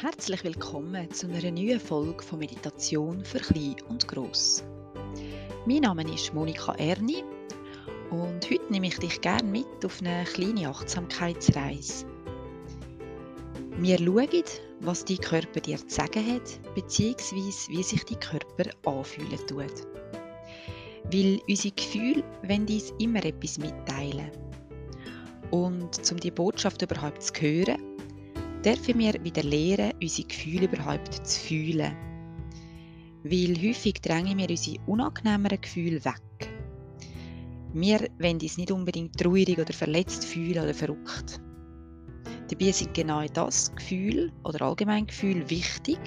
Herzlich willkommen zu einer neuen Folge von Meditation für Klein und Gross. Mein Name ist Monika Erni und heute nehme ich dich gerne mit auf eine kleine Achtsamkeitsreise. Wir schauen, was dein Körper dir zu sagen hat, bzw. wie sich dein Körper anfühlen tut. Weil unsere Gefühle wollen uns immer etwas mitteilen. Und um die Botschaft überhaupt zu hören, dürfen wir wieder lernen, unsere Gefühle überhaupt zu fühlen. Weil häufig drängen wir unsere unangenehmeren Gefühle weg. Wir wollen uns nicht unbedingt traurig oder verletzt fühlen oder verrückt. Dabei sind genau das Gefühl oder allgemein Gefühl wichtig,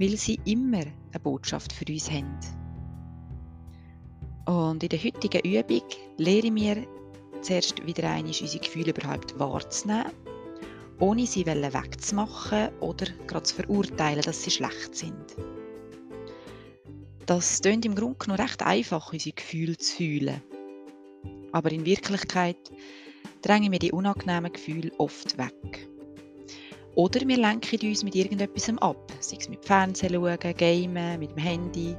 weil sie immer eine Botschaft für uns haben. Und in der heutigen Übung lernen wir zuerst wieder einmal unsere Gefühle überhaupt wahrzunehmen ohne sie wegzumachen oder gerade zu verurteilen, dass sie schlecht sind. Das klingt im Grunde genommen recht einfach, unsere Gefühle zu fühlen. Aber in Wirklichkeit drängen wir die unangenehmen Gefühle oft weg. Oder wir lenken uns mit irgendetwas ab, sei es mit Fernsehen schauen, Gamen, mit dem Handy,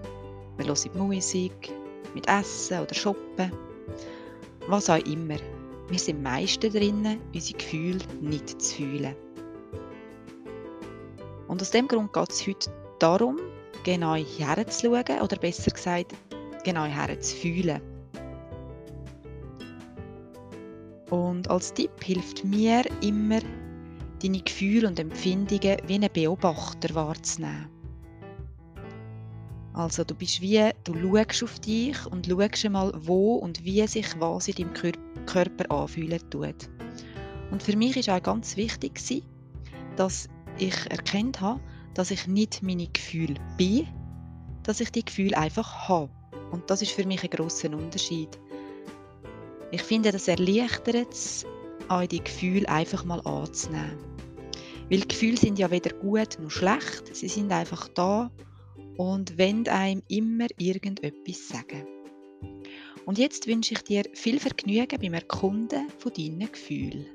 wir hören Musik, mit Essen oder Shoppen, was auch immer. Wir sind meistens drinnen, unsere Gefühle nicht zu fühlen. Und aus dem Grund geht es heute darum, genau herzuschauen oder besser gesagt, genau herzufühlen. Und als Tipp hilft mir immer, deine Gefühle und Empfindungen wie ein Beobachter wahrzunehmen. Also du bist wie, du schaust auf dich und schaust mal, wo und wie sich was in deinem Körper anfühlen tut. Und für mich ist auch ganz wichtig, dass ich erkannt habe, dass ich nicht meine Gefühle bin, dass ich die Gefühle einfach habe. Und das ist für mich ein großer Unterschied. Ich finde, das erleichtert es, auch die Gefühle einfach mal anzunehmen. Weil Gefühle sind ja weder gut noch schlecht, sie sind einfach da und wenn einem immer irgendetwas sagen. Und jetzt wünsche ich dir viel Vergnügen beim Erkunden von deinen Gefühlen.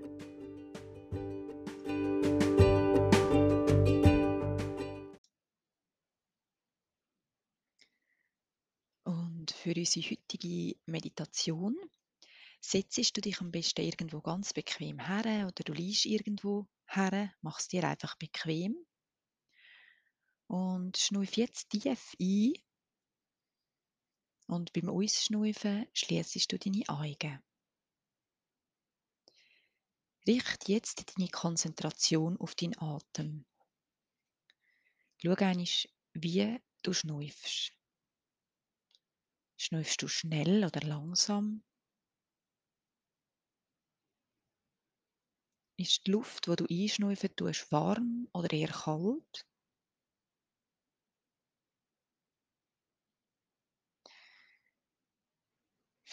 Und für unsere heutige Meditation setzt du dich am besten irgendwo ganz bequem her oder du liegst irgendwo her, machst dir einfach bequem und schnuff jetzt tief ein. Und beim Ausschnaufen schließest du deine Augen. Richte jetzt deine Konzentration auf deinen Atem. Schau einmal, wie du schnaufst. Schnaufst du schnell oder langsam? Ist die Luft, die du einschnaufen tust, warm oder eher kalt?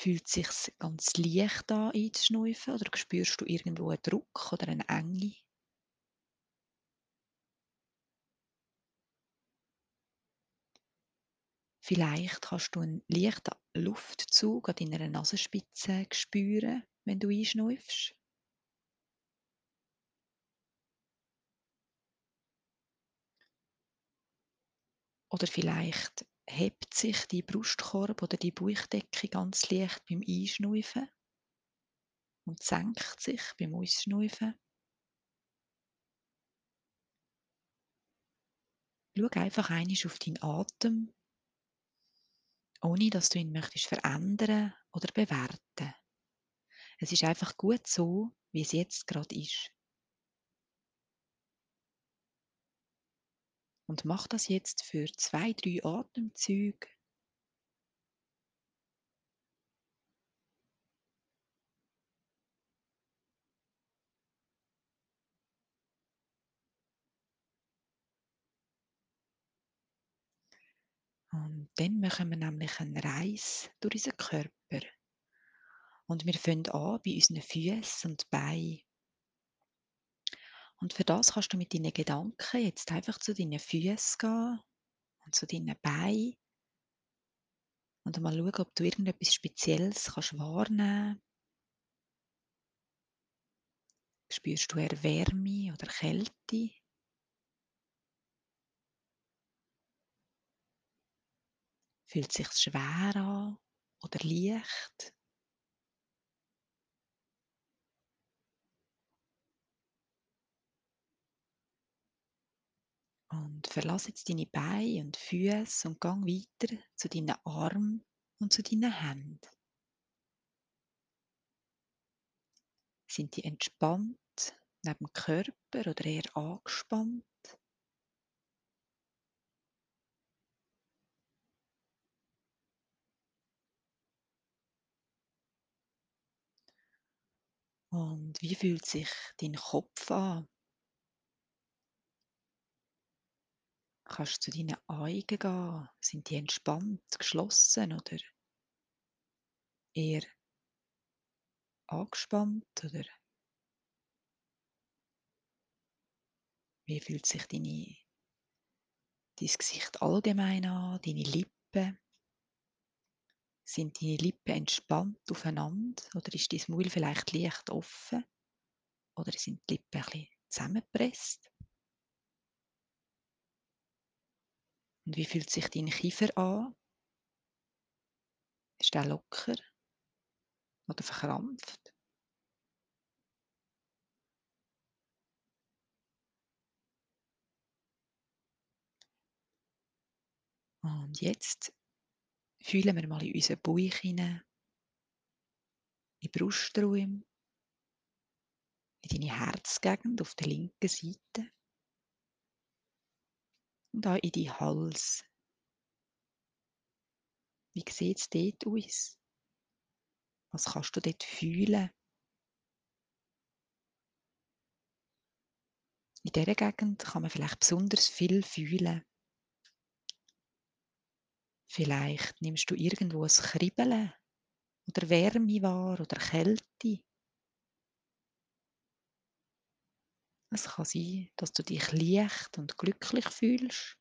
Fühlt es sich ganz leicht an, einzuschnaufen oder spürst du irgendwo einen Druck oder eine Enge? Vielleicht kannst du einen leichten Luftzug an deiner Nasenspitze spüren, wenn du einschnäufst. Oder vielleicht hebt sich die Brustkorb oder die Bauchdecke ganz leicht beim Einschnaufen und senkt sich beim Ausschnaufen. Schau einfach einmal auf deinen Atem, ohne dass du ihn möchtest verändern oder bewerten. Es ist einfach gut so, wie es jetzt gerade ist. Und mach das jetzt für zwei, drei Atemzüge. Und dann machen wir nämlich eine Reise durch unseren Körper. Und wir fangen an bei unseren Füßen und Beinen. Und für das kannst du mit deinen Gedanken jetzt einfach zu deinen Füßen gehen und zu deinen Beinen und mal schauen, ob du irgendetwas Spezielles kannst wahrnehmen Spürst du eher Wärme oder Kälte? Fühlt es sich schwer an oder leicht? Und verlass jetzt deine Beine und Füße und gang weiter zu deinen Armen und zu deinen Händen. Sind die entspannt neben dem Körper oder eher angespannt? Und wie fühlt sich dein Kopf an? Kannst du zu deinen Augen gehen? Sind die entspannt, geschlossen oder eher angespannt? Oder wie fühlt sich deine, dein Gesicht allgemein an? Deine Lippen? Sind deine Lippen entspannt aufeinander oder ist dein Maul vielleicht leicht offen? Oder sind die Lippen ein bisschen zusammengepresst? Und wie fühlt sich dein Kiefer an? Ist der locker oder verkrampft? Und jetzt fühlen wir mal in unseren Bauch hinein, in den Brustraum, in deine Herzgegend auf der linken Seite und auch in deinen Hals. Wie sieht es dort aus? Was kannst du dort fühlen? In dieser Gegend kann man vielleicht besonders viel fühlen. Vielleicht nimmst du irgendwo ein Kribbeln oder Wärme wahr oder Kälte. Es kann sein, dass du dich leicht und glücklich fühlst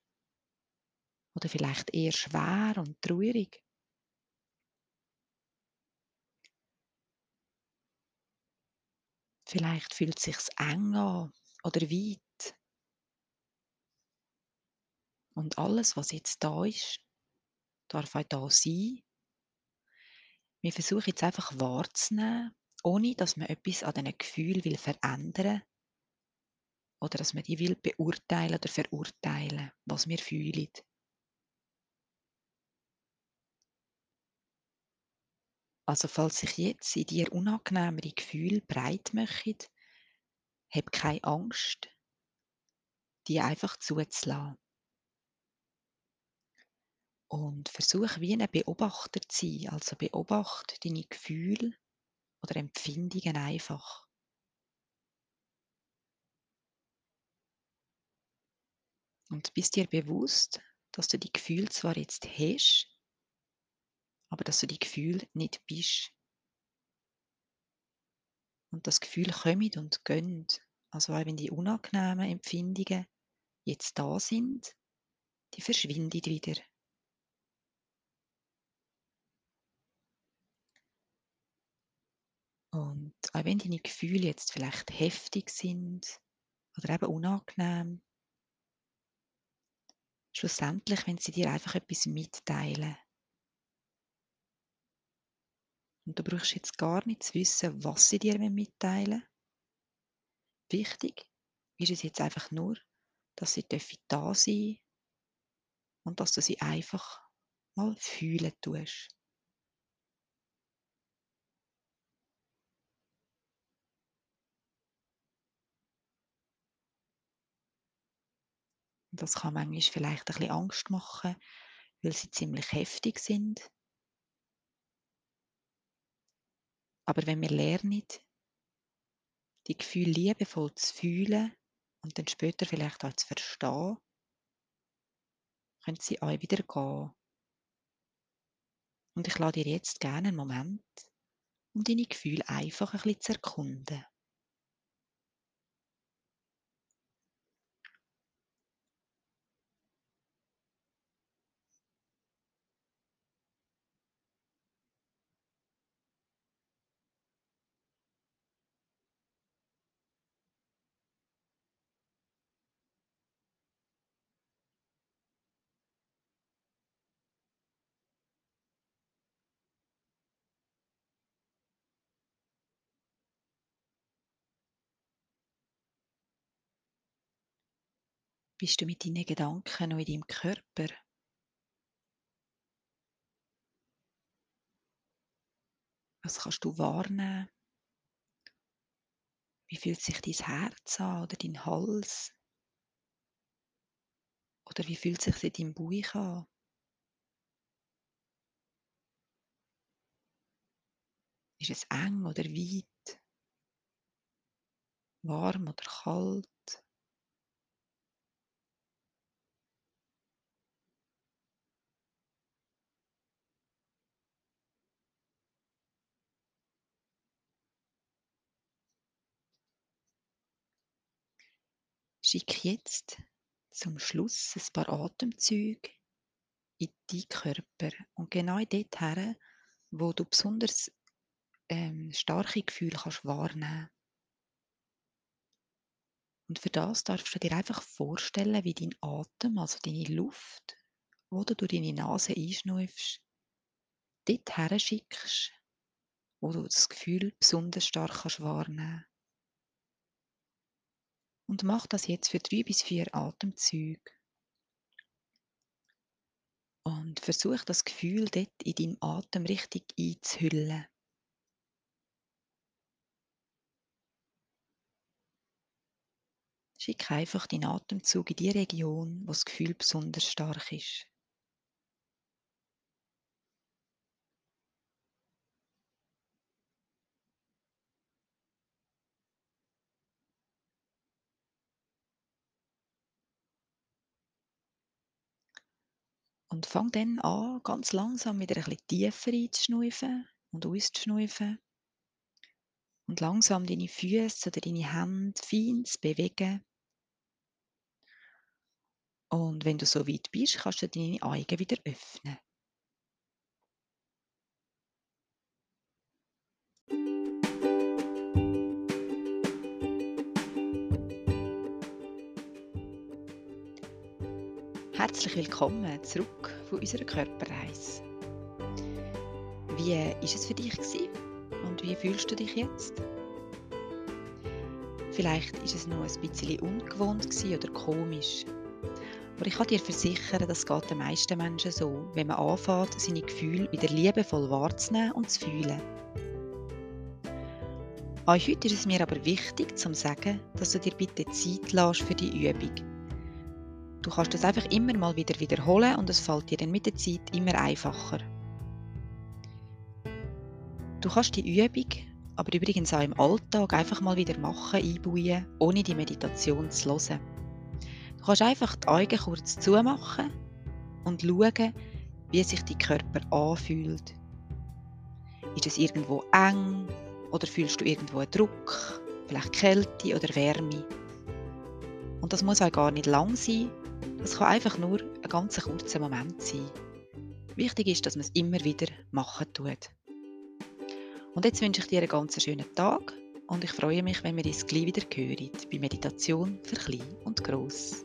oder vielleicht eher schwer und traurig. Vielleicht fühlt es sich eng an oder weit. Und alles, was jetzt da ist, darf auch da sein. Wir versuchen jetzt einfach wahrzunehmen, ohne dass man etwas an diesen Gefühlen will verändern oder dass man die will beurteilen oder verurteilen, was wir fühlen. Also falls sich jetzt in dir unangenehmere Gefühle breit machen, hab keine Angst, die einfach zuzulassen. Und versuch wie ein Beobachter zu sein, also beobachte deine Gefühle oder Empfindungen einfach. Und bist dir bewusst, dass du die Gefühle zwar jetzt hast, aber dass du die Gefühle nicht bist. Und das Gefühl kommt und gönnt. Also auch wenn die unangenehmen Empfindungen jetzt da sind, die verschwinden wieder. Und auch wenn deine Gefühle jetzt vielleicht heftig sind oder eben unangenehm, schlussendlich, wenn sie dir einfach etwas mitteilen. Und du brauchst jetzt gar nicht zu wissen, was sie dir mitteilen Wichtig ist es jetzt einfach nur, dass sie da sein und dass du sie einfach mal fühlen tust. Das kann manchmal vielleicht ein bisschen Angst machen, weil sie ziemlich heftig sind. Aber wenn wir lernen, die Gefühle liebevoll zu fühlen und dann später vielleicht auch zu verstehen, können sie auch wieder gehen. Und ich lade dir jetzt gerne einen Moment, um deine Gefühle einfach ein bisschen zu erkunden. Bist du mit deinen Gedanken noch in deinem Körper? Was kannst du wahrnehmen? Wie fühlt sich dein Herz an oder dein Hals? Oder wie fühlt sich in deinem Bauch an? Ist es eng oder weit? Warm oder kalt? Schick jetzt zum Schluss ein paar Atemzüge in deinen Körper und genau dort her, wo du besonders ähm, starke Gefühle kannst wahrnehmen? Und für das darfst du dir einfach vorstellen, wie dein Atem, also deine Luft, wo du durch deine Nase einschneifst, dort her schickst, wo du das Gefühl besonders stark kannst wahrnehmen Und mach das jetzt für drei bis vier Atemzüge. Und versuch das Gefühl dort in deinem Atem richtig einzuhüllen. Schick einfach deinen Atemzug in die Region, wo das Gefühl besonders stark ist. Und fang dann an, ganz langsam wieder ein tiefer einzuschnaufen und auszuschnaufen. Und langsam deine Füße oder deine Hände fein zu bewegen. Und wenn du so weit bist, kannst du deine Augen wieder öffnen. Herzlich willkommen zurück von unserer Körperreise. Wie war es für dich und wie fühlst du dich jetzt? Vielleicht ist es noch ein bisschen ungewohnt oder komisch. Aber ich kann dir versichern, das geht den meisten Menschen so, wenn man anfängt, seine Gefühle wieder liebevoll wahrzunehmen und zu fühlen. Auch heute ist es mir aber wichtig, zu sagen, dass du dir bitte Zeit lässt für die Übung. Du kannst das einfach immer mal wieder wiederholen und es fällt dir dann mit der Zeit immer einfacher. Du kannst die Übung aber übrigens auch im Alltag einfach mal wieder machen, einbauen, ohne die Meditation zu hören. Du kannst einfach die Augen kurz zumachen und schauen, wie sich dein Körper anfühlt. Ist es irgendwo eng oder fühlst du irgendwo einen Druck, vielleicht Kälte oder Wärme? Und das muss auch gar nicht lang sein, das kann einfach nur ein ganz kurzer Moment sein. Wichtig ist, dass man es immer wieder machen tut. Und jetzt wünsche ich dir einen ganz schönen Tag und ich freue mich, wenn wir uns gleich wieder hören bei Meditation für Klein und Gross.